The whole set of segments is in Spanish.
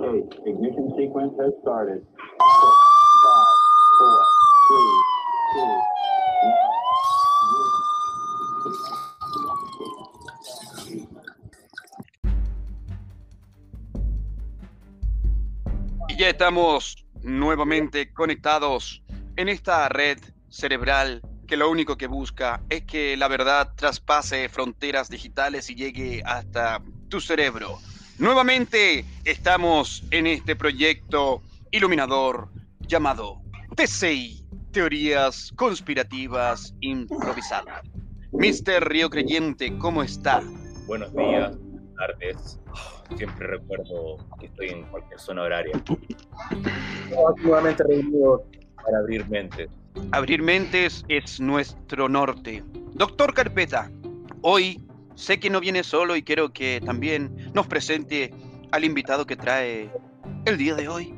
Okay, ignition sequence has started. Five, four, three, two, one, Y ya estamos nuevamente conectados en esta red cerebral que lo único que busca es que la verdad traspase fronteras digitales y llegue hasta tu cerebro. Nuevamente estamos en este proyecto iluminador llamado TCI, Teorías Conspirativas Improvisadas. Mr. Río Creyente, ¿cómo está? Buenos días, buenas tardes. Siempre recuerdo que estoy en cualquier zona horaria. Estamos nuevamente reunidos para abrir mentes. Abrir mentes es nuestro norte. Doctor Carpeta, hoy sé que no viene solo y quiero que también nos presente al invitado que trae el día de hoy.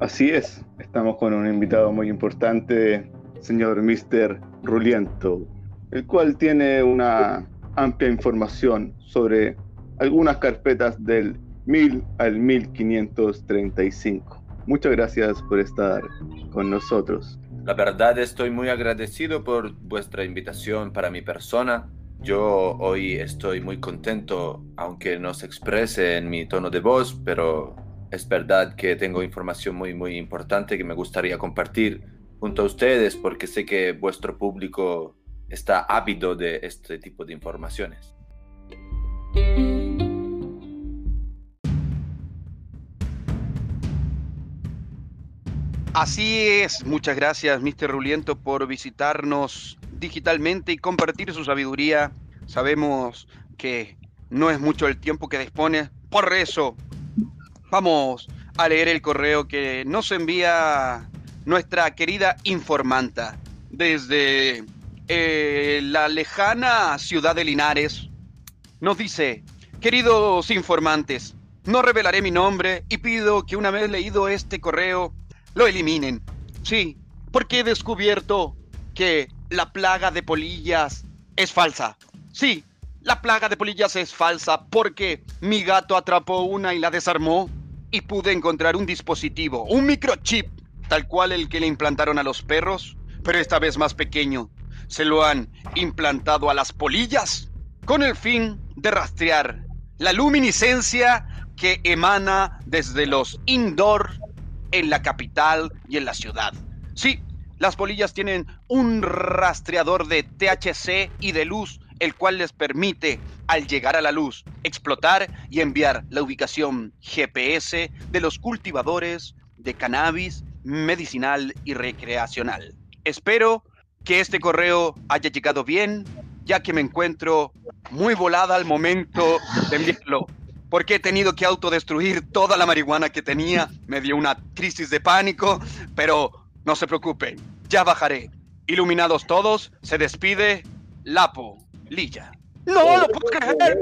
Así es, estamos con un invitado muy importante, señor Mr. Ruliento, el cual tiene una amplia información sobre algunas carpetas del 1000 al 1535. Muchas gracias por estar con nosotros. La verdad estoy muy agradecido por vuestra invitación para mi persona. Yo hoy estoy muy contento, aunque no se exprese en mi tono de voz, pero es verdad que tengo información muy, muy importante que me gustaría compartir junto a ustedes porque sé que vuestro público está ávido de este tipo de informaciones. Así es, muchas gracias Mr. Ruliento por visitarnos digitalmente y compartir su sabiduría. Sabemos que no es mucho el tiempo que dispone, por eso vamos a leer el correo que nos envía nuestra querida informanta desde eh, la lejana ciudad de Linares. Nos dice, queridos informantes, no revelaré mi nombre y pido que una vez leído este correo lo eliminen. Sí, porque he descubierto que la plaga de polillas es falsa. Sí, la plaga de polillas es falsa porque mi gato atrapó una y la desarmó y pude encontrar un dispositivo, un microchip, tal cual el que le implantaron a los perros, pero esta vez más pequeño. Se lo han implantado a las polillas con el fin de rastrear la luminiscencia que emana desde los indoor en la capital y en la ciudad. Sí, las polillas tienen un rastreador de THC y de luz, el cual les permite, al llegar a la luz, explotar y enviar la ubicación GPS de los cultivadores de cannabis medicinal y recreacional. Espero que este correo haya llegado bien, ya que me encuentro muy volada al momento de enviarlo porque he tenido que autodestruir toda la marihuana que tenía. Me dio una crisis de pánico, pero no se preocupen, ya bajaré. Iluminados todos, se despide Lapo Lilla. ¡No lo puedo creer!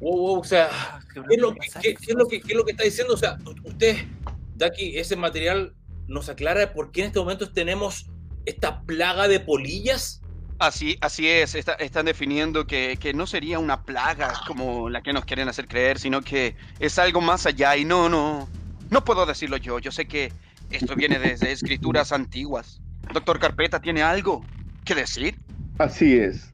o sea, ¿qué es, lo, qué, qué es lo que, qué es lo que está diciendo? O sea, usted, Daki, ese material nos aclara por qué en este momento tenemos esta plaga de polillas. Así, así es, está- están definiendo que, que no sería una plaga como la que nos quieren hacer creer, sino que es algo más allá y no, no, no puedo decirlo yo, yo sé que esto viene desde escrituras antiguas. Doctor Carpeta, ¿tiene algo que decir? Así es.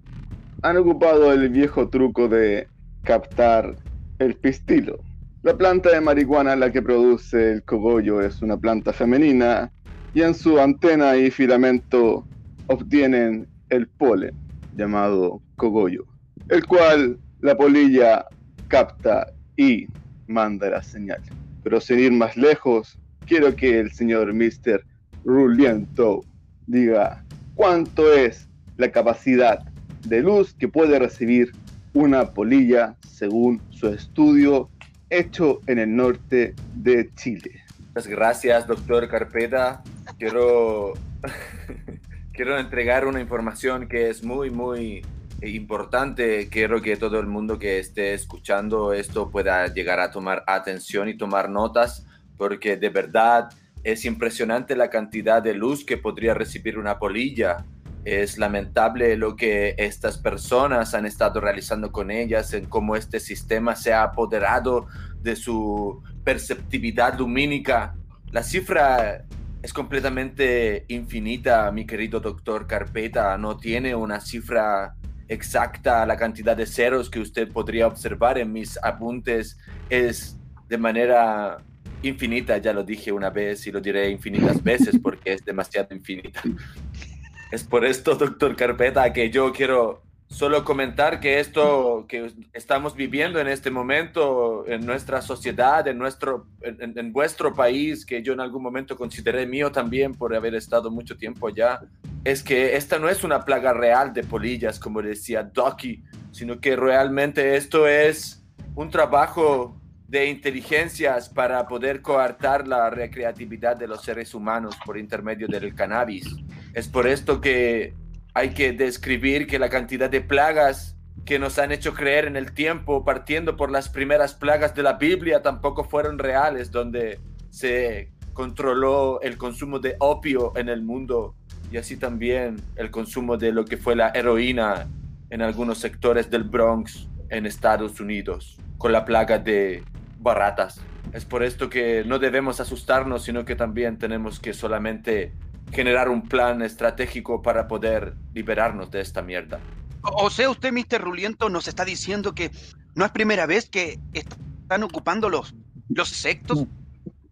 Han ocupado el viejo truco de captar el pistilo. La planta de marihuana la que produce el cogollo es una planta femenina y en su antena y filamento obtienen el polen llamado cogollo, el cual la polilla capta y manda la señal. Pero sin ir más lejos, quiero que el señor Mr. Ruliento diga cuánto es la capacidad de luz que puede recibir una polilla según su estudio hecho en el norte de Chile. Muchas gracias, doctor Carpeta. Quiero, quiero entregar una información que es muy, muy importante. Quiero que todo el mundo que esté escuchando esto pueda llegar a tomar atención y tomar notas, porque de verdad es impresionante la cantidad de luz que podría recibir una polilla. Es lamentable lo que estas personas han estado realizando con ellas, en cómo este sistema se ha apoderado de su perceptividad lumínica. La cifra es completamente infinita, mi querido doctor Carpeta. No tiene una cifra exacta. La cantidad de ceros que usted podría observar en mis apuntes es de manera infinita. Ya lo dije una vez y lo diré infinitas veces porque es demasiado infinita. Es por esto, doctor Carpeta, que yo quiero solo comentar que esto que estamos viviendo en este momento en nuestra sociedad, en, nuestro, en, vuestro país, que yo en algún momento consideré mío también por haber estado mucho tiempo allá, es que esta no es una plaga real de polillas, como decía Doki, sino que realmente esto es un trabajo de inteligencias para poder coartar la recreatividad de los seres humanos por intermedio del cannabis. Es por esto que hay que describir que la cantidad de plagas que nos han hecho creer en el tiempo, partiendo por las primeras plagas de la Biblia, tampoco fueron reales, donde se controló el consumo de opio en el mundo y así también el consumo de lo que fue la heroína en algunos sectores del Bronx en Estados Unidos, con la plaga de baratas. Es por esto que no debemos asustarnos, sino que también tenemos que solamente generar un plan estratégico para poder liberarnos de esta mierda. O sea, usted, Mr. Ruliento, nos está diciendo que no es primera vez que están ocupando los, los sectos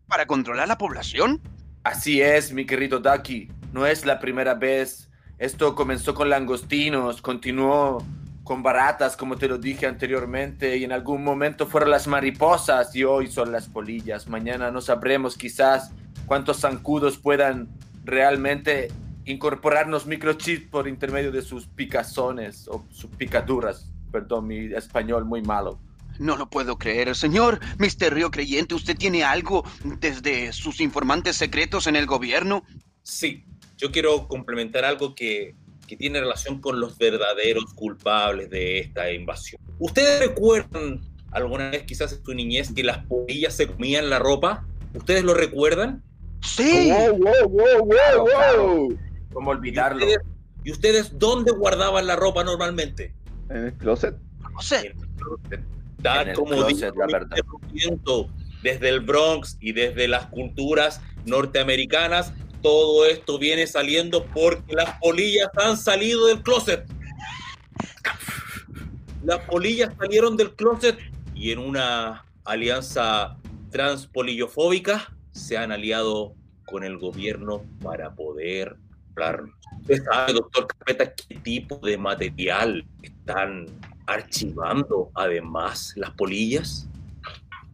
para controlar la población. Así es, mi querido Ducky. No es la primera vez. Esto comenzó con langostinos, continuó con baratas, como te lo dije anteriormente, y en algún momento fueron las mariposas y hoy son las polillas. Mañana no sabremos quizás cuántos zancudos puedan realmente incorporarnos microchips por intermedio de sus picazones o sus picaduras. Perdón, mi español muy malo. No lo puedo creer. Señor Mister Río Creyente, ¿usted tiene algo desde sus informantes secretos en el gobierno? Sí, yo quiero complementar algo que, que tiene relación con los verdaderos culpables de esta invasión. ¿Ustedes recuerdan alguna vez quizás en su niñez que las polillas se comían la ropa? ¿Ustedes lo recuerdan? Sí. Wow, wow, wow, wow, wow. ¿Cómo olvidarlo? ¿Y ustedes, ¿Y ustedes dónde guardaban la ropa normalmente? En el closet. En el closet. En el como closet, la verdad. desde el Bronx y desde las culturas norteamericanas, todo esto viene saliendo porque las polillas han salido del closet. Las polillas salieron del closet y en una alianza transpolillofóbica se han aliado con el gobierno para poder hablarnos. ¿Usted sabe, doctor Carpeta, qué tipo de material están archivando además las polillas?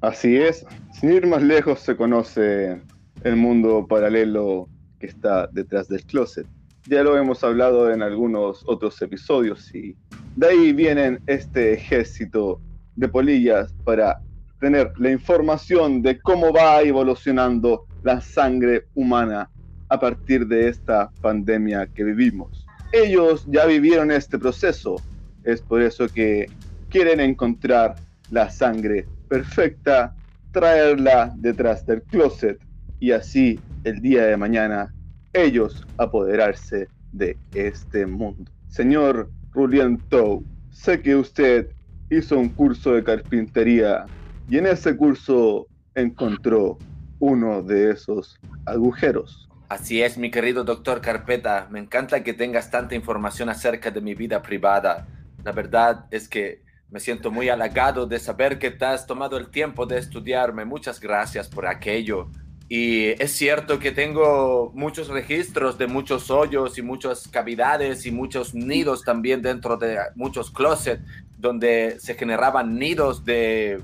Así es. Sin ir más lejos se conoce el mundo paralelo está detrás del closet. Ya lo hemos hablado en algunos otros episodios y de ahí vienen este ejército de polillas para tener la información de cómo va evolucionando la sangre humana a partir de esta pandemia que vivimos. Ellos ya vivieron este proceso, es por eso que quieren encontrar la sangre perfecta, traerla detrás del closet y así el día de mañana ellos apoderarse de este mundo. Señor Ruliento, sé que usted hizo un curso de carpintería y en ese curso encontró uno de esos agujeros. Así es, mi querido doctor Carpeta. Me encanta que tengas tanta información acerca de mi vida privada. La verdad es que me siento muy halagado de saber que te has tomado el tiempo de estudiarme. Muchas gracias por aquello. Y es cierto que tengo muchos registros de muchos hoyos y muchas cavidades y muchos nidos también dentro de muchos closets donde se generaban nidos de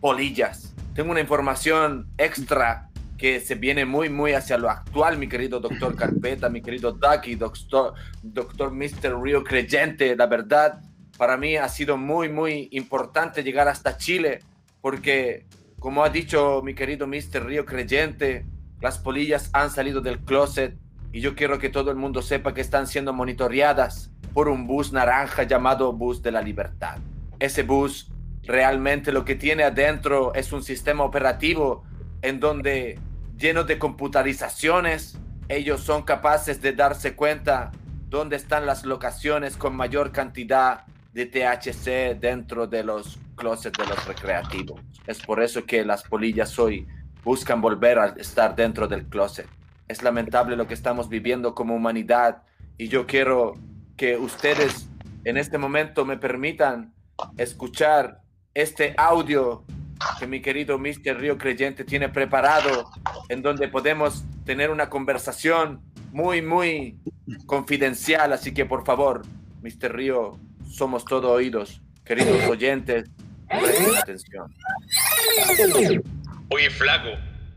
polillas. Tengo una información extra que se viene muy, muy hacia lo actual, mi querido doctor Carpeta, mi querido Ducky, doctor, doctor Mr. Río Creyente. La verdad, para mí ha sido muy, muy importante llegar hasta Chile, porque, como ha dicho mi querido Mr. Río Creyente, las polillas han salido del closet y yo quiero que todo el mundo sepa que están siendo monitoreadas por un bus naranja llamado Bus de la Libertad. Ese bus realmente lo que tiene adentro es un sistema operativo en donde lleno de computarizaciones, ellos son capaces de darse cuenta dónde están las locaciones con mayor cantidad de THC dentro de los closets de los recreativos. Es por eso que las polillas hoy buscan volver a estar dentro del closet. Es lamentable lo que estamos viviendo como humanidad y yo quiero que ustedes en este momento me permitan escuchar este audio que mi querido Mr. Río Creyente tiene preparado, en donde podemos tener una conversación muy, muy confidencial. Así que por favor, Mr. Río, somos todo oídos. Queridos oyentes, presten atención. Oye, flaco,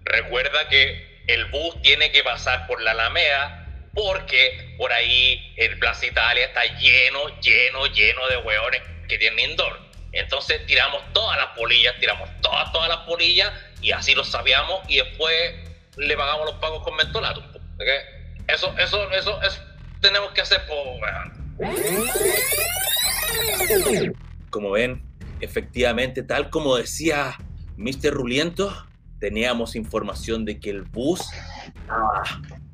recuerda que el bus tiene que pasar por la Alameda porque por ahí el Plaza Italia está lleno, lleno, lleno de hueones que tienen indoor. Entonces tiramos todas las polillas, tiramos todas, todas las polillas y así lo sabíamos y después le pagamos los pagos con mentolato. Eso, eso, eso, eso tenemos que hacer por... Como ven, efectivamente, tal como decía Mr. Ruliento, teníamos información de que el bus estaba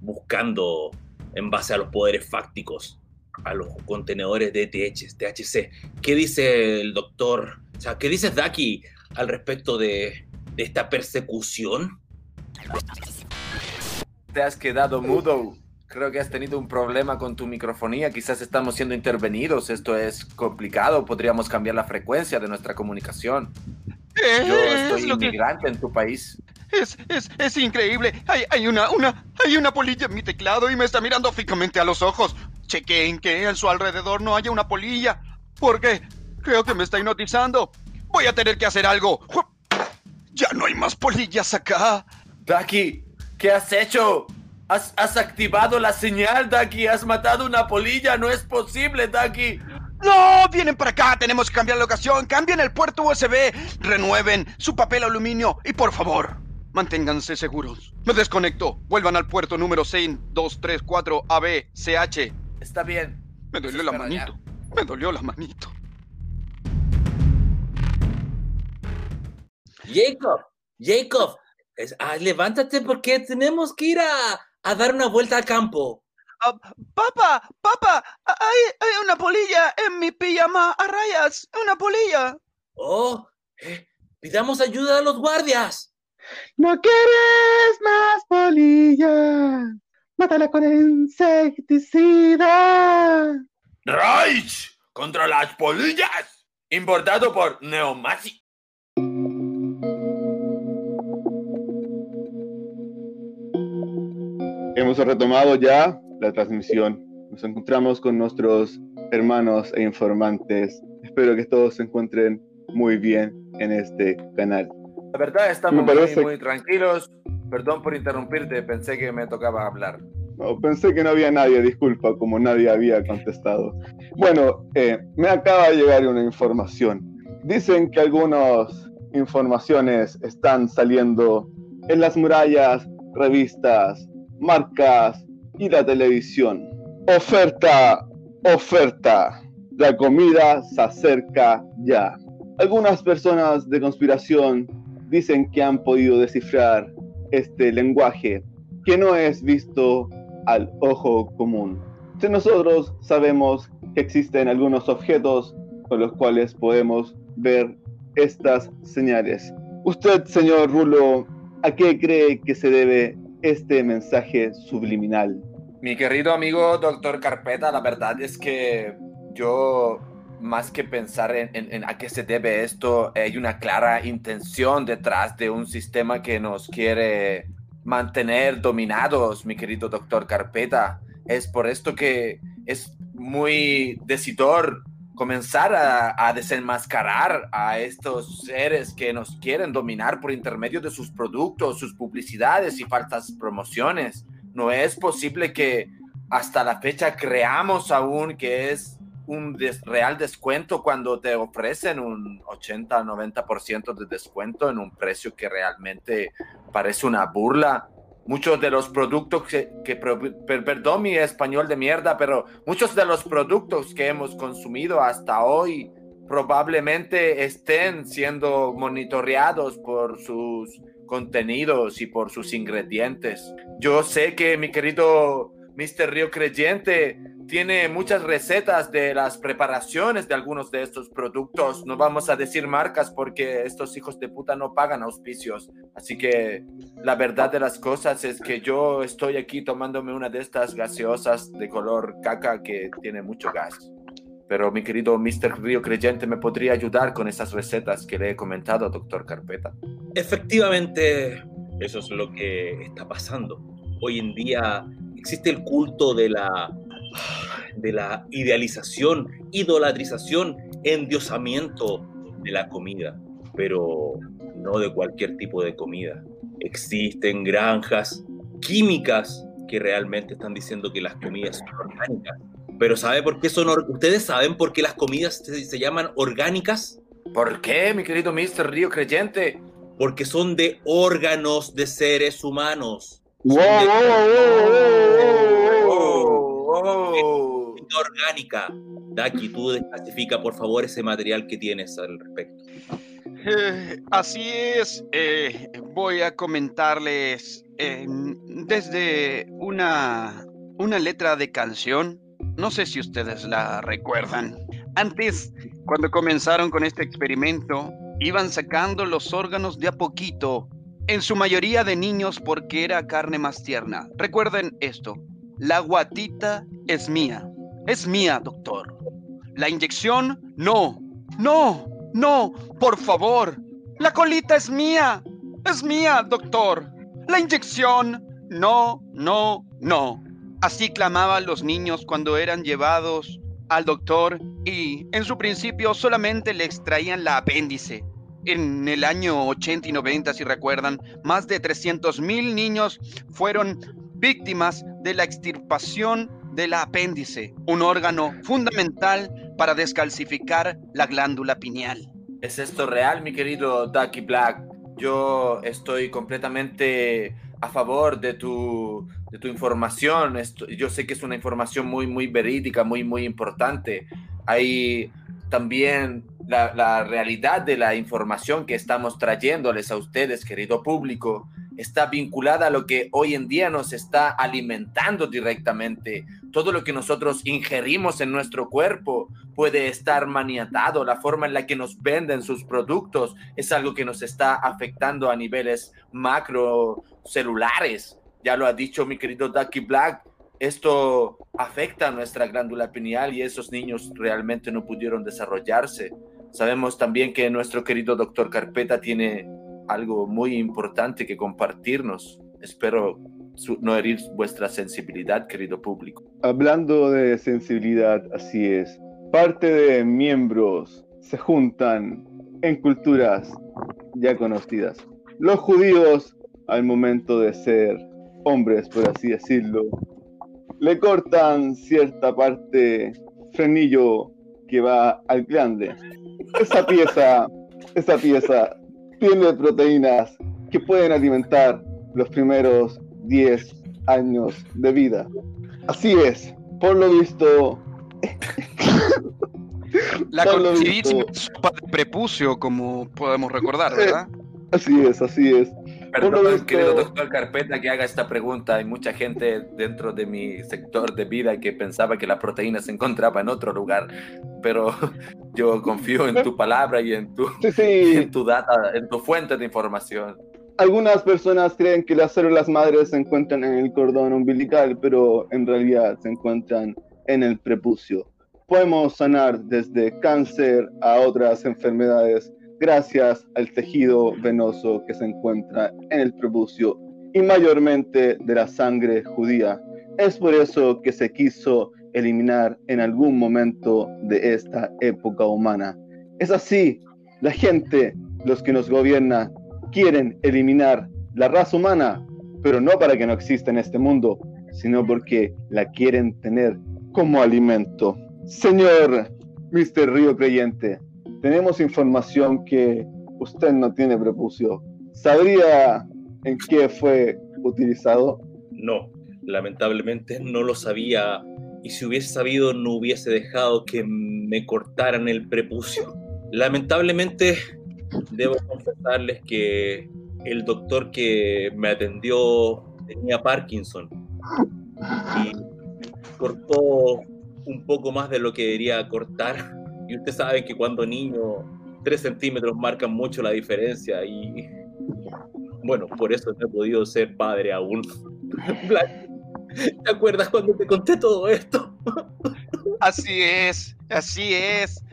buscando en base a los poderes fácticos a los contenedores de THC. THC. ¿Qué dice el doctor? O sea, ¿qué dices, Daki, al respecto de, de esta persecución? Te has quedado mudo. Creo que has tenido un problema con tu microfonía. Quizás estamos siendo intervenidos. Esto es complicado. Podríamos cambiar la frecuencia de nuestra comunicación. Yo estoy inmigrante en tu país. Es, es, es increíble. Hay, hay, una, una, hay una polilla en mi teclado y me está mirando fijamente a los ojos. Chequen que en su alrededor no haya una polilla. Porque creo que me está hipnotizando. Voy a tener que hacer algo. Ya no hay más polillas acá. Daki, ¿qué has hecho? Has, has activado la señal, Daki. Has matado una polilla. No es posible, Daki. No, vienen para acá, tenemos que cambiar la locación, cambien el puerto USB, renueven su papel aluminio y por favor, manténganse seguros. Me desconecto, vuelvan al puerto número 6234 ABCH. Está bien. Me dolió la manito, me dolió la manito. Jacob, Jacob, es, ah, levántate porque tenemos que ir a, a dar una vuelta al campo. Uh, papá, papá, hay, hay, una polilla en mi pijama a rayas, una polilla. Oh, eh, pidamos ayuda a los guardias. No quieres más polilla, mátala con insecticida. Reich contra las polillas, importado por Neomasi. Hemos retomado ya la transmisión. Nos encontramos con nuestros hermanos e informantes. Espero que todos se encuentren muy bien en este canal. La verdad, estamos parece... muy, muy, tranquilos. Perdón por interrumpirte, pensé que me tocaba hablar. No, pensé que no había nadie, disculpa, como nadie había contestado. Bueno, eh, me acaba de llegar una información. Dicen que algunas informaciones están saliendo en las murallas, revistas, marcas y la televisión. Oferta, oferta. La comida se acerca ya. Algunas personas de conspiración dicen que han podido descifrar este lenguaje que no es visto al ojo común. Si nosotros sabemos que existen algunos objetos con los cuales podemos ver estas señales. Usted, señor Rulo, ¿a qué cree que se debe este mensaje subliminal? Mi querido amigo doctor Carpeta, la verdad es que yo, más que pensar en, en, en, a qué se debe esto, hay una clara intención detrás de un sistema que nos quiere mantener dominados, mi querido doctor Carpeta. Es por esto que es muy decidor comenzar a, a, desenmascarar a estos seres que nos quieren dominar por intermedio de sus productos, sus publicidades y faltas promociones. No es posible que hasta la fecha creamos aún que es un des real descuento cuando te ofrecen un 80-90% de descuento en un precio que realmente parece una burla muchos de los productos que, que per, perdón mi español de mierda, pero muchos de los productos que hemos consumido hasta hoy probablemente estén siendo monitoreados por sus contenidos y por sus ingredientes. Yo sé que mi querido Mr. Río Creyente tiene muchas recetas de las preparaciones de algunos de estos productos. No vamos a decir marcas porque estos hijos de puta no pagan auspicios. Así que la verdad de las cosas es que yo estoy aquí tomándome una de estas gaseosas de color caca que tiene mucho gas. Pero mi querido Mr. Río Creyente me podría ayudar con esas recetas que le he comentado, doctor Carpeta. Efectivamente, eso es lo que está pasando. Hoy en día existe el culto de la de la idealización, idolatrización, endiosamiento de la comida, pero no de cualquier tipo de comida. Existen granjas químicas que realmente están diciendo que las comidas son orgánicas. Pero ¿sabe por qué son ustedes saben por qué las comidas se, se llaman orgánicas? ¿Por qué, mi querido Mr. Río Creyente? Porque son de órganos de seres humanos. ¡Wow, Son de- wow, wow, wow! Oh. orgánica. Daki, tú desclasifica por favor ese material que tienes al respecto. Eh, así es, eh, voy a comentarles eh, desde una, una letra de canción, no sé si ustedes la recuerdan. Antes, cuando comenzaron con este experimento, iban sacando los órganos de a poquito, en su mayoría de niños porque era carne más tierna. Recuerden esto, la guatita es mía, es mía, doctor. La inyección, no, no, no, por favor. La colita es mía. Es mía, doctor. La inyección. No, no, no. Así clamaban los niños cuando eran llevados al doctor y en su principio solamente le extraían la apéndice. En el año 80 y 90, si recuerdan, más de 300 mil niños fueron víctimas de la extirpación de la apéndice, un órgano fundamental para descalcificar la glándula pineal. ¿Es esto real, mi querido Ducky Black? Yo estoy completamente a favor de tu, de tu información. Esto- yo sé que es una información muy, muy verídica, muy, muy importante. Hay también la realidad de la información que estamos trayéndoles a ustedes, querido público, está vinculada a lo que hoy en día nos está alimentando directamente. Todo lo que nosotros ingerimos en nuestro cuerpo puede estar maniatado. La forma en la que nos venden sus productos es algo que nos está afectando a niveles macrocelulares. Ya lo ha dicho mi querido Ducky Black. Esto afecta a nuestra glándula pineal y esos niños realmente no pudieron desarrollarse. Sabemos también que nuestro querido doctor Carpeta tiene algo muy importante que compartirnos. Espero no herir vuestra sensibilidad, querido público. Hablando de sensibilidad, así es. Parte de miembros se juntan en culturas ya conocidas. Los judíos, al momento de ser hombres, por así decirlo, le cortan cierta parte frenillo que va al glande. Esa pieza, esa pieza tiene proteínas que pueden alimentar los primeros 10 años de vida. Así es, por lo visto, La conocidísima sopa de prepucio, como podemos recordar, ¿verdad? así es, así es. Perdón, querido doctor Carpeta, que haga esta pregunta. Hay mucha gente dentro de mi sector de vida que pensaba que la proteína se encontraba en otro lugar, pero yo confío en tu palabra y en tu, Sí, y sí, en tu data, en tu fuente de información. algunas personas creen que las células madres se encuentran en el cordón umbilical, pero en realidad se encuentran en el prepucio. Podemos sanar desde cáncer a otras enfermedades gracias al tejido venoso que se encuentra en el prepucio y mayormente de la sangre judía. Es por eso que se quiso eliminar en algún momento de esta época humana. Es así, la gente, los que nos gobiernan, quieren eliminar la raza humana, pero no para que no exista en este mundo, sino porque la quieren tener como alimento. Señor Mr. Río Creyente, tenemos información que usted no tiene prepucio. ¿Sabría en qué fue utilizado? No, lamentablemente no lo sabía y si hubiese sabido no hubiese dejado que me cortaran el prepucio. Lamentablemente debo confesarles que el doctor que me atendió tenía Parkinson y cortó un poco más de lo que debería cortar. Y usted sabe que cuando niño, 3 centímetros marcan mucho la diferencia y bueno, por eso no he podido ser padre aún. ¿te acuerdas cuando te conté todo esto? Así es, así es.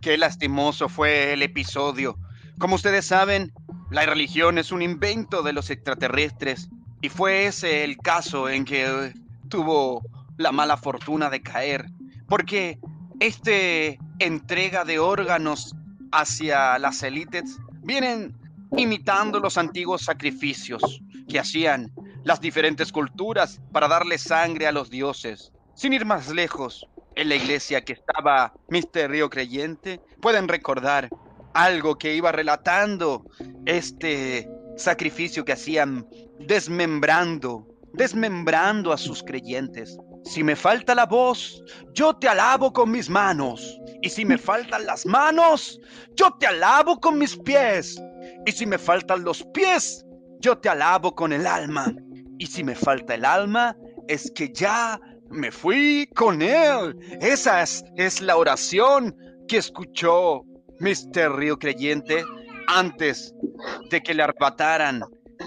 Qué lastimoso fue el episodio. Como ustedes saben, la religión es un invento de los extraterrestres y fue ese el caso en que tuvo la mala fortuna de caer, porque este entrega de órganos hacia las élites vienen imitando los antiguos sacrificios que hacían las diferentes culturas para darle sangre a los dioses. Sin ir más lejos, en la iglesia que estaba Misterio Creyente, pueden recordar algo que iba relatando este sacrificio que hacían desmembrando, desmembrando a sus creyentes. Si me falta la voz, yo te alabo con mis manos. Y si me faltan las manos, yo te alabo con mis pies. Y si me faltan los pies, yo te alabo con el alma. Y si me falta el alma, es que ya me fui con él. Esa es, la oración que escuchó Mr. Río Creyente antes de que le arrebataran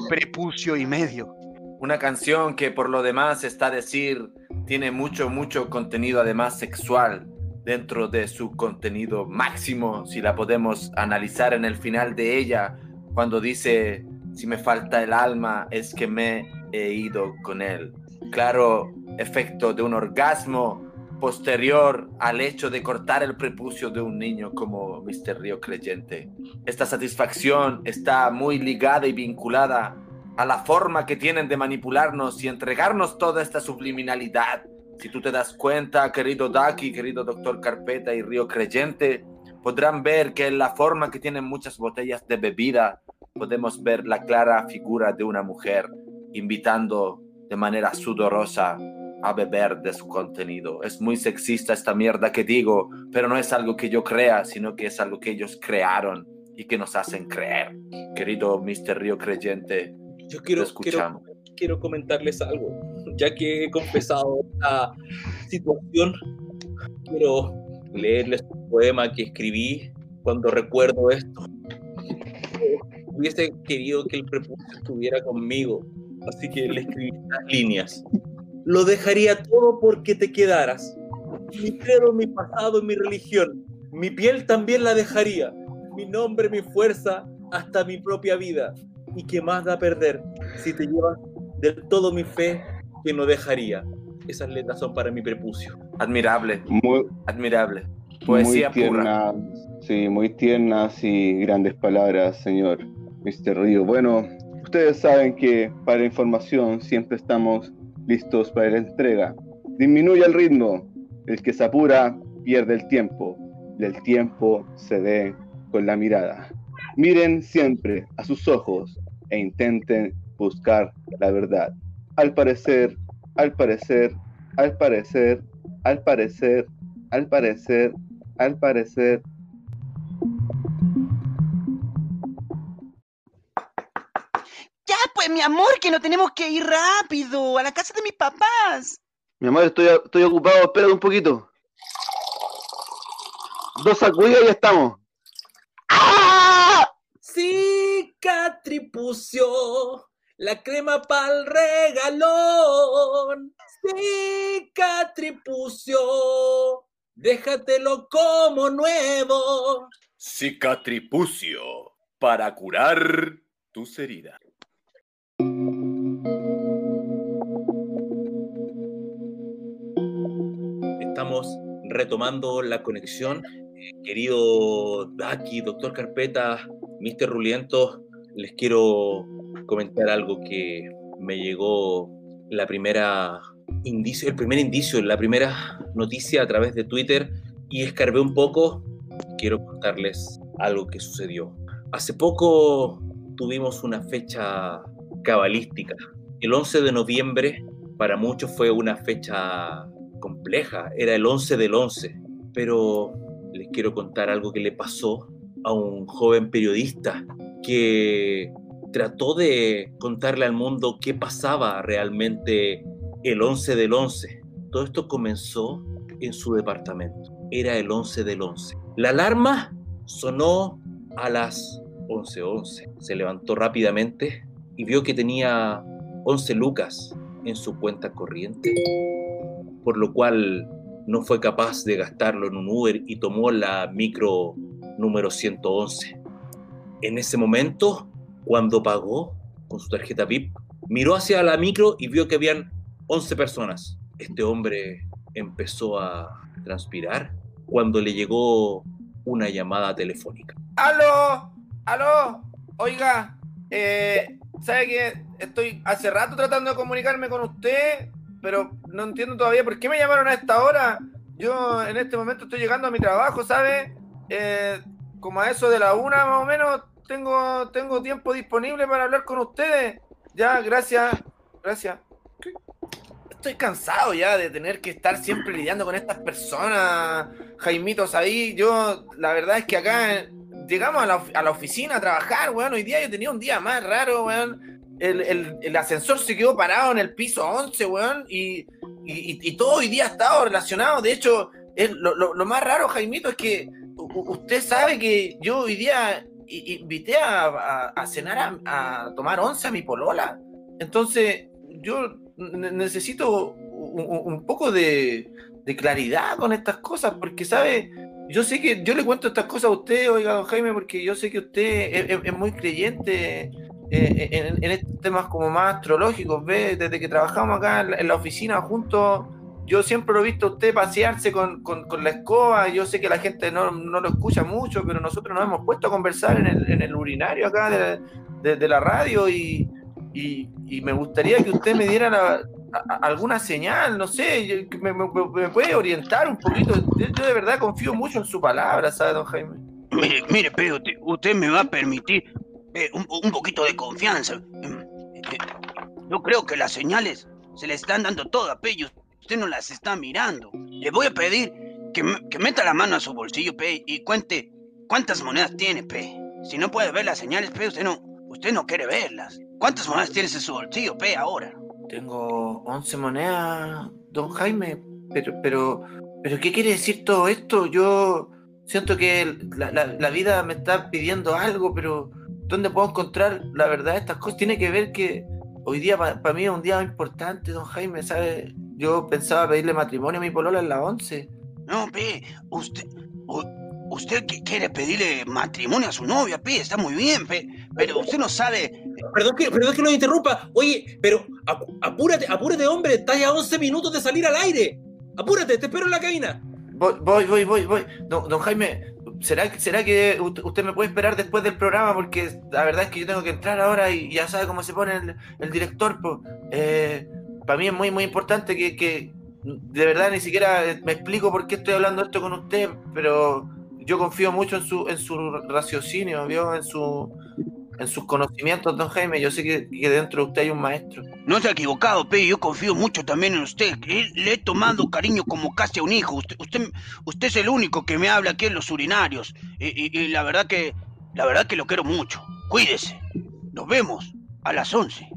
prepucio y medio. Una canción que por lo demás está a decir tiene mucho, mucho contenido además sexual dentro de su contenido máximo, si la podemos analizar en el final de ella, cuando dice, si me falta el alma es que me he ido con él. Claro, efecto de un orgasmo posterior al hecho de cortar el prepucio de un niño como Mr. Río Creyente. Esta satisfacción está muy ligada y vinculada a la forma que tienen de manipularnos y entregarnos toda esta subliminalidad. Si tú te das cuenta, querido Daki, querido doctor Carpeta y Río Creyente, podrán ver que en la forma que tienen muchas botellas de bebida, podemos ver la clara figura de una mujer invitando de manera sudorosa a beber de su contenido. Es muy sexista esta mierda que digo, pero no es algo que yo crea, sino que es algo que ellos crearon y que nos hacen creer. Querido Mr. Río Creyente, yo quiero, quiero, quiero comentarles algo. Ya que he confesado esta situación, quiero leerles un poema que escribí cuando recuerdo esto. Hubiese querido que el prepucio estuviera conmigo, así que le escribí estas líneas. Lo dejaría todo porque te quedaras. Mi credo, mi pasado, mi religión. Mi piel también la dejaría. Mi nombre, mi fuerza, hasta mi propia vida. ¿Y qué más da perder si te llevas del todo mi fe que no dejaría? Esas letras son para mi prepucio. Admirable. Muy, Admirable. Poesía muy tiernas, sí, muy tiernas y grandes palabras, señor Mr. Río. Bueno, ustedes saben que para información siempre estamos listos para la entrega. Disminuye el ritmo. El que se apura pierde el tiempo. Y el tiempo se ve con la mirada. Miren siempre a sus ojos e intenten buscar la verdad. Al parecer, al parecer, al parecer, al parecer, al parecer, al parecer. Ya, pues, mi amor, que no tenemos que ir rápido a la casa de mis papás. Mi amor, estoy, estoy ocupado, espérate un poquito. Dos sacudidas y ya estamos. ¡Ah! Cicatripucio, la crema pa'l regalón. Cicatripucio, déjatelo como nuevo. Cicatripucio para curar tus heridas. Estamos retomando la conexión. Eh, querido Daki, doctor Carpeta, Mr. Ruliento, les quiero comentar algo que me llegó la primera indicio, el primer indicio, la primera noticia a través de Twitter y escarbé un poco. Quiero contarles algo que sucedió. Hace poco tuvimos una fecha cabalística. El 11 de noviembre para muchos fue una fecha compleja, era el 11 del 11, pero les quiero contar algo que le pasó a un joven periodista que trató de contarle al mundo qué pasaba realmente el 11 del 11. Todo esto comenzó en su departamento. Era el 11 del 11. La alarma sonó a las 11:11. Se levantó rápidamente y vio que tenía 11 lucas en su cuenta corriente, por lo cual no fue capaz de gastarlo en un Uber y tomó la micro número 111. En ese momento, cuando pagó con su tarjeta VIP, miró hacia la micro y vio que habían 11 personas. Este hombre empezó a transpirar cuando le llegó una llamada telefónica. ¡Aló! ¡Aló! Oiga, eh, ¿sabe que estoy hace rato tratando de comunicarme con usted? Pero no entiendo todavía por qué me llamaron a esta hora. Yo en este momento estoy llegando a mi trabajo, ¿sabe? Eh, como a eso de la una más o menos, tengo, tengo tiempo disponible para hablar con ustedes. Ya, gracias. Gracias. Estoy cansado ya de tener que estar siempre lidiando con estas personas, Jaimitos ahí. Yo, la verdad es que acá llegamos a la, a la oficina a trabajar, weón. Hoy día yo tenía un día más raro, weón. El, el- el ascensor se quedó parado en el piso 11, weón. Y, y- y todo hoy día ha estado relacionado. De hecho, es lo, lo- más raro, Jaimito, es que usted sabe que yo hoy día invité a, cenar, a, tomar once a mi polola. Entonces, yo ne- necesito un, poco de, claridad con estas cosas, porque, ¿sabe? Yo sé que yo le cuento estas cosas a usted, oiga, don Jaime, porque yo sé que usted es, muy creyente eh, en, estos temas como más astrológicos, ¿ve? Desde que trabajamos acá en la oficina juntos, yo siempre lo he visto a usted pasearse con, con- la escoba, yo sé que la gente no, no lo escucha mucho, pero nosotros nos hemos puesto a conversar en el, en el urinario acá de, de- de la radio y, y- me gustaría que usted me diera la- alguna señal, no sé, me, puede orientar un poquito. Yo, de verdad confío mucho en su palabra, ¿sabe, don Jaime? Mire, mire, pero usted, me va a permitir eh, un, un poquito de confianza. Em, eh, Yo creo que las señales se le están dando todas, pe, y usted no las está mirando. Le voy a pedir que, que meta la mano a su bolsillo, pe, y cuente cuántas monedas tiene, pe. Si no puede ver las señales, pe, usted no, usted no quiere verlas. ¿Cuántas monedas tienes en su bolsillo, pe, ahora? Tengo 11 monedas, don Jaime, pero, pero, pero ¿qué quiere decir todo esto? Yo siento que la, la- la vida me está pidiendo algo, pero ¿dónde puedo encontrar la verdad de estas cosas? Tiene que ver que hoy día para mí es un día importante, don Jaime, ¿sabe? Yo pensaba pedirle matrimonio a mi polola en la 11. No, pe, usted, u- usted que quiere pedirle matrimonio a su novia, pe, está muy bien, pe, pero usted no sabe Perdón que, perdón que lo interrumpa. Oye, pero apu- apúrate, apúrate, hombre. Estás ya a 11 minutos de salir al aire. Apúrate, te espero en la cabina. Voy, voy, voy, voy, voy. Don, don Jaime, ¿será, que- ¿será que usted me puede esperar después del programa? Porque la verdad es que yo tengo que entrar ahora y ya sabe cómo se pone el, el director. pues. Eh, para mí es muy, muy importante que, que de verdad ni siquiera me explico por qué estoy hablando esto con usted, pero yo confío mucho en su, en su raciocinio, ¿vio? En, su, en sus conocimientos, don Jaime. Yo sé que, que dentro de usted hay un maestro. No se ha equivocado, Pe, yo confío mucho también en usted. que Le he tomado cariño como casi a un hijo. Usted, usted, usted es el único que me habla aquí en los urinarios. Y, y- y la verdad que, la verdad que lo quiero mucho. Cuídese. Nos vemos a las 11.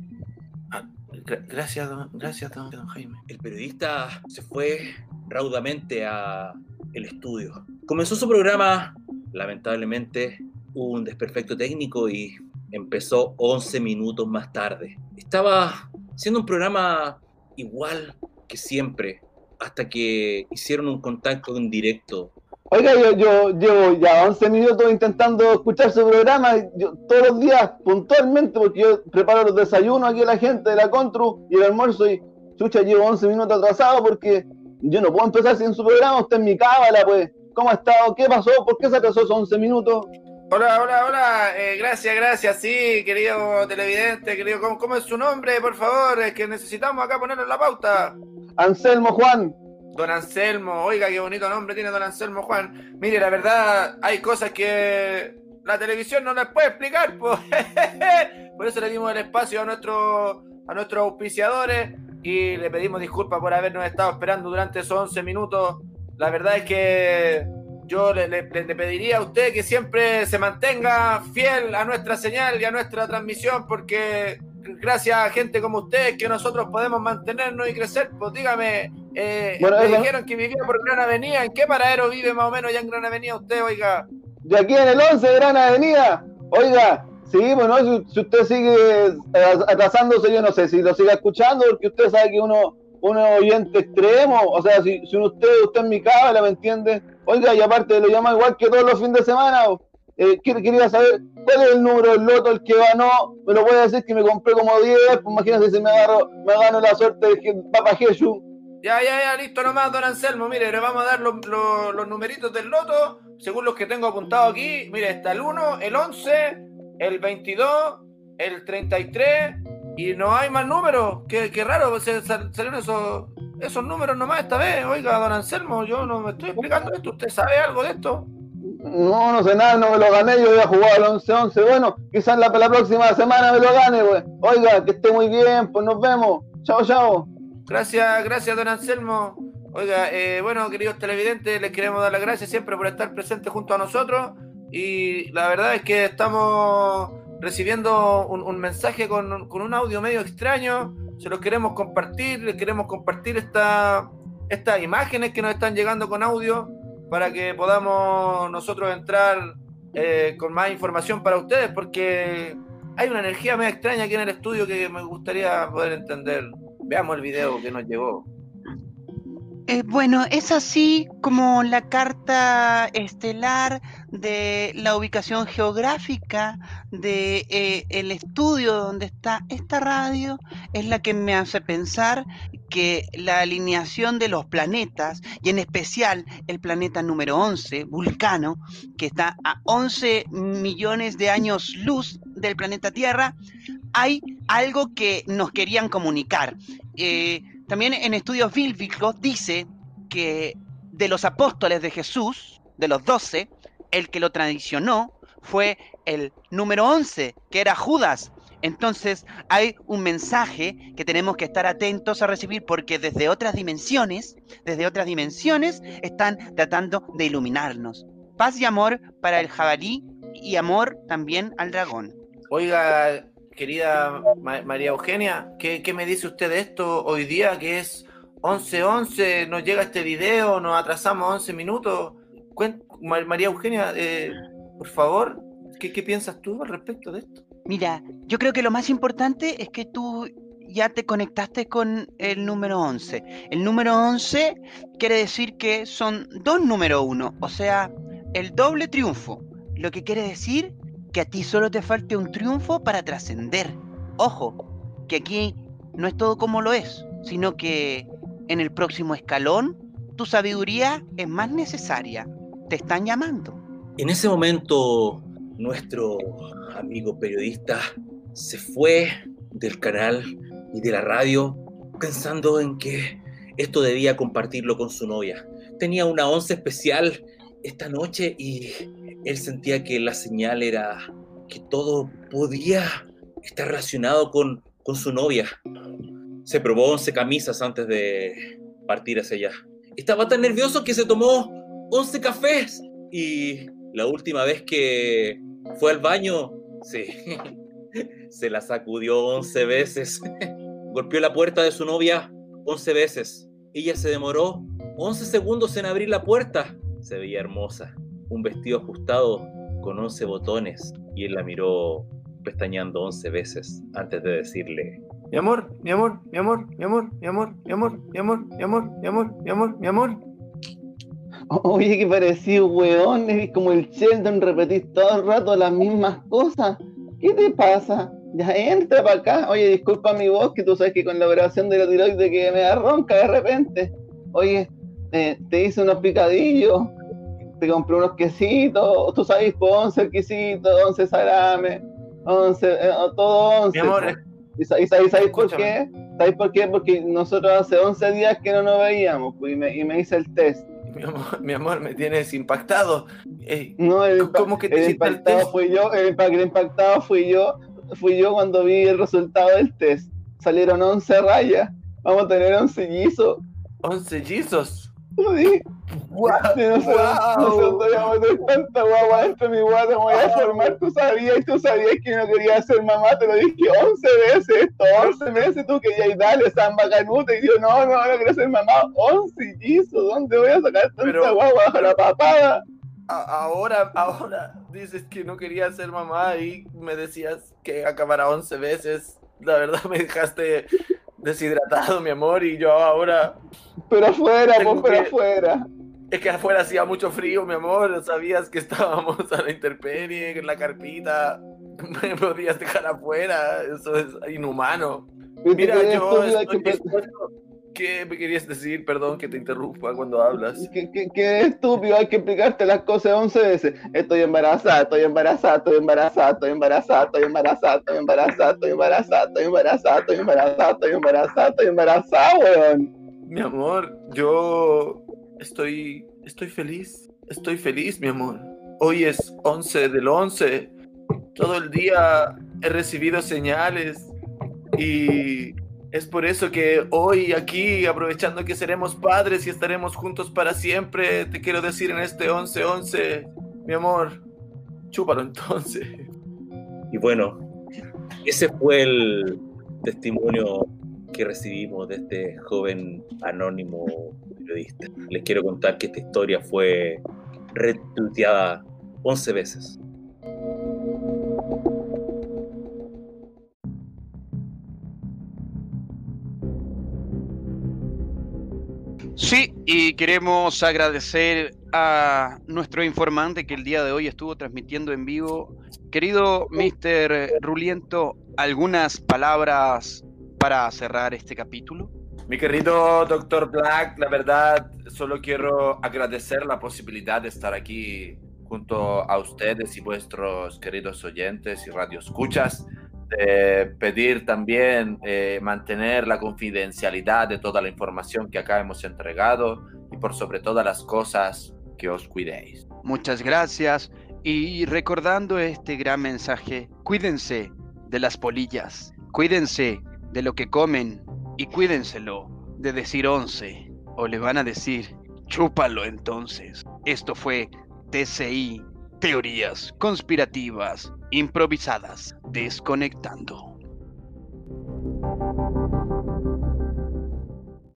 Gra- gracias, don, gracias, don, Jaime. El periodista se fue raudamente a el estudio. Comenzó su programa, lamentablemente un desperfecto técnico y empezó 11 minutos más tarde. Estaba haciendo un programa igual que siempre, hasta que hicieron un contacto en directo. Oiga, yo, yo llevo ya 11 minutos intentando escuchar su programa, yo, todos los días, puntualmente, porque yo preparo los desayunos aquí a la gente de la Contru y el almuerzo y, chucha, llevo 11 minutos atrasado porque yo no puedo empezar sin su programa, usted es mi cábala, pues. ¿Cómo ha estado? ¿Qué pasó? ¿Por qué se atrasó esos 11 minutos? Hola, hola, hola. Eh, gracias, gracias. Sí, querido televidente, querido, ¿cómo, cómo es su nombre, por favor? Es que necesitamos acá ponerlo en la pauta. Anselmo Juan, Don Anselmo, oiga, qué bonito nombre tiene Don Anselmo Juan. Mire, la verdad, hay cosas que la televisión no les puede explicar. Por eso le dimos el espacio a, nuestro, a nuestros auspiciadores y le pedimos disculpas por habernos estado esperando durante esos 11 minutos. La verdad es que yo le, le- le pediría a usted que siempre se mantenga fiel a nuestra señal y a nuestra transmisión, porque gracias a gente como usted que nosotros podemos mantenernos y crecer. Pues dígame, Eh, Bueno, me eso- dijeron que vivía por Gran Avenida. ¿En qué paradero vive más o menos ya en Gran Avenida usted, oiga? De aquí en el 11 de Gran Avenida. Oiga, sí, bueno, si, si usted sigue eh, atrasándose, yo no sé si lo siga escuchando, porque usted sabe que uno, es oyente extremo. O sea, si, si usted, usted es mi cábala, ¿me entiende? Oiga, y aparte lo llama igual que todos los fines de semana. eh, quer- quería saber cuál es el número del loto, el que ganó. Me lo voy a decir que me compré como 10. Pues imagínense si me agarro, me gano la suerte de Papa Jesús. Ya, ya, ya, listo nomás, don Anselmo. Mire, le vamos a dar los, los- numeritos del loto, según los que tengo apuntados aquí. Mire, está el 1, el 11, el 22, el 33, y no hay más números. Qué, qué raro, se sal- salieron esos, esos números nomás esta vez. Oiga, don Anselmo, yo no me estoy explicando esto. ¿Usted sabe algo de esto? No, no sé nada, no me lo gané, yo había jugado al 11-11. Bueno, quizás la, la próxima semana me lo gane, güey. Oiga, que esté muy bien, pues nos vemos. Chao, chao. Gracias, gracias, don Anselmo. Oiga, eh, bueno, queridos televidentes, les queremos dar las gracias siempre por estar presentes junto a nosotros. Y la verdad es que estamos recibiendo un, mensaje con, un audio medio extraño. Se los queremos compartir, les queremos compartir esta, estas imágenes que nos están llegando con audio para que podamos nosotros entrar eh, con más información para ustedes, porque hay una energía medio extraña aquí en el estudio que me gustaría poder entender. Veamos el video que nos llegó. Eh, bueno, es así como la carta estelar de la ubicación geográfica de eh, el estudio donde está esta radio es la que me hace pensar que la alineación de los planetas y en especial el planeta número 11, Vulcano, que está a 11 millones de años luz del planeta Tierra, hay algo que nos querían comunicar. Eh, también en estudios bíblicos dice que de los apóstoles de Jesús, de los doce, el que lo tradicionó fue el número 11, que era Judas. Entonces hay un mensaje que tenemos que estar atentos a recibir porque desde otras dimensiones, desde otras dimensiones, están tratando de iluminarnos. Paz y amor para el jabalí y amor también al dragón. Oiga, querida Ma- María Eugenia, ¿qué, qué me dice usted de esto hoy día que es 11-11? Nos llega este video, nos atrasamos 11 minutos. María Eugenia, eh, por favor, ¿qué, ¿qué piensas tú al respecto de esto? Mira, yo creo que lo más importante es que tú ya te conectaste con el número 11. El número 11 quiere decir que son dos número uno, o sea, el doble triunfo. Lo que quiere decir que a ti solo te falte un triunfo para trascender. Ojo, que aquí no es todo como lo es, sino que en el próximo escalón tu sabiduría es más necesaria. Te están llamando. En ese momento, nuestro amigo periodista se fue del canal y de la radio pensando en que esto debía compartirlo con su novia. Tenía una once especial esta noche y él sentía que la señal era que todo podía estar relacionado con, con su novia. Se probó 11 camisas antes de partir hacia allá. Estaba tan nervioso que se tomó 11 cafés y la última vez que fue al baño, sí, se la sacudió 11 veces. Golpeó la puerta de su novia 11 veces. Ella se demoró 11 segundos en abrir la puerta. Se veía hermosa. Un vestido ajustado con 11 botones. Y él la miró pestañeando 11 veces antes de decirle, Mi amor, mi amor, mi amor, mi amor, mi amor, mi amor, mi amor, mi amor, mi amor, mi amor, mi amor. Oye, qué parecido, weón. Es como el Sheldon, repetís todo el rato las mismas cosas. ¿Qué te pasa? Ya entra para acá. Oye, disculpa mi voz, que tú sabes que con la operación de la tiroides que me da ronca de repente. Oye, eh, te hice unos picadillos, te compré unos quesitos, tú sabes, pues 11 quesitos, 11 salame, 11, eh, todo 11. Mi amor, pues. ¿Y, sa- y sa- y sabéis por qué? ¿Sabéis por qué? Porque nosotros hace 11 días que no nos veíamos pues, y, me, y me hice el test. Mi amor, mi amor, me tienes impactado. Eh, No, el, ¿Cómo que te el hiciste el impactado test? fui yo, el, el impactado fui yo, fui yo cuando vi el resultado del test. Salieron 11 rayas, vamos a tener 11 guisos. 11 ¡Guau! nosotros íbamos a tener tanta guagua dentro de mi guagua, voy a formar, tú sabías, y tú sabías que no quería ser mamá, te lo dije 11 veces, esto, 11 veces tú querías darle samba canuta, y yo, no, no, no quiero ser mamá, 11 hizo, ¿dónde voy a sacar tanta Pero- guagua bajo la papada? A- ahora, ahora dices que no querías ser mamá y me decías que acabara 11 veces. La verdad me dejaste deshidratado, mi amor, y yo ahora... Pero afuera, pues, pero que- afuera. Es que afuera hacía mucho frío, mi amor. Sabías que estábamos a la intemperie, en la carpita. Me podías dejar afuera. Eso es inhumano. Mira, yo estoy dispuesto... ¿Qué me querías decir? Perdón que te interrumpa cuando hablas. Que, que, que estúpido, hay que explicarte las cosas 11 veces. Estoy embarazada, estoy embarazada, estoy embarazada, estoy embarazada, estoy embarazada, estoy embarazada, estoy embarazada, estoy embarazada, estoy embarazada, estoy embarazada, estoy embarazada, weón. Mi amor, yo estoy, estoy feliz. Estoy feliz, mi amor. Hoy es 11 del 11. Todo el día he recibido señales y es por eso que hoy aquí, aprovechando que seremos padres y estaremos juntos para siempre, te quiero decir en este 11-11, mi amor, chúpalo entonces. Y bueno, ese fue el testimonio que recibimos de este joven anónimo periodista. Les quiero contar que esta historia fue retuiteada 11 veces. Sí, y queremos agradecer a nuestro informante que el día de hoy estuvo transmitiendo en vivo. Querido Mr. Ruliento, ¿algunas palabras para cerrar este capítulo? Mi querido doctor Black, la verdad, solo quiero agradecer la posibilidad de estar aquí junto a ustedes y vuestros queridos oyentes y radioescuchas, de pedir también eh, mantener la confidencialidad de toda la información que acá hemos entregado y por sobre todas las cosas que os cuidéis. Muchas gracias. Y recordando este gran mensaje, cuídense de las polillas, cuídense de lo que comen y cuídenselo de decir once o le van a decir chúpalo entonces. Esto fue TCI, teorías conspirativas improvisadas, desconectando.